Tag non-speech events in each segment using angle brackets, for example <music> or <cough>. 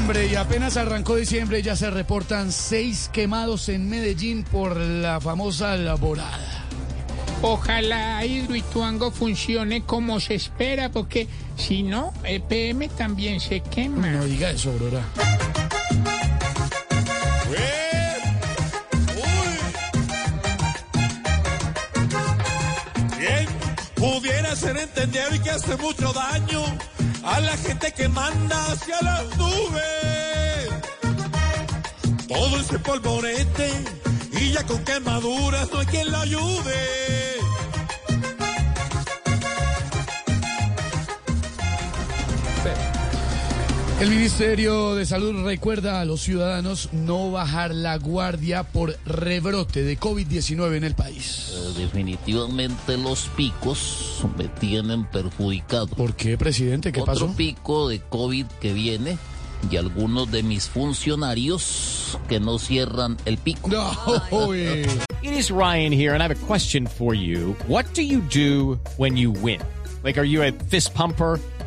Hombre, y apenas arrancó diciembre ya se reportan seis quemados en Medellín por la famosa laborada. Ojalá Hidroituango funcione como se espera, porque si no, el PM también se quema. No diga eso, Aurora. Bien, pudiera ser entendido y que hace mucho daño a la gente que manda hacia las nubes. Todo ese polvorete y ya con quemaduras no hay quien la ayude. El Ministerio de Salud recuerda a los ciudadanos no bajar la guardia por rebrote de COVID-19 en el país. Eh, Definitivamente los picos me tienen perjudicado. ¿Por qué, presidente? ¿Qué Otro pasó? pico de COVID que viene y algunos de mis funcionarios que no cierran el pico. No. <laughs> It is Ryan here, and I have a question for you. What do you do when you win? Like, are you a fist pumper?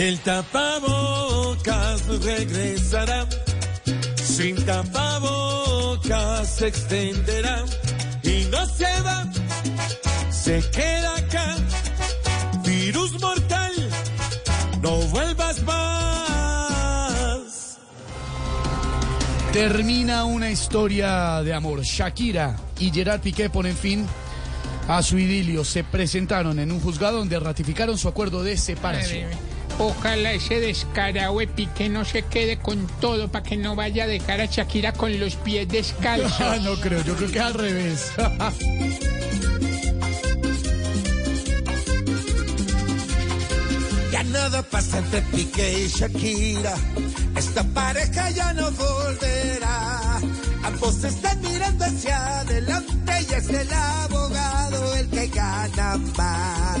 El tapabocas regresará, sin tapabocas se extenderá y no se va, se queda acá. Virus mortal, no vuelvas más. Termina una historia de amor. Shakira y Gerard Piqué ponen fin a su idilio. Se presentaron en un juzgado donde ratificaron su acuerdo de separación. Ojalá ese descarado de Piqué no se quede con todo para que no vaya a dejar a Shakira con los pies <laughs> Ah, descalzos. no creo, yo creo que al revés. Ya nada pasa entre Piqué y Shakira. Esta pareja ya no volverá. Ambos están mirando hacia adelante y es el abogado el que gana más.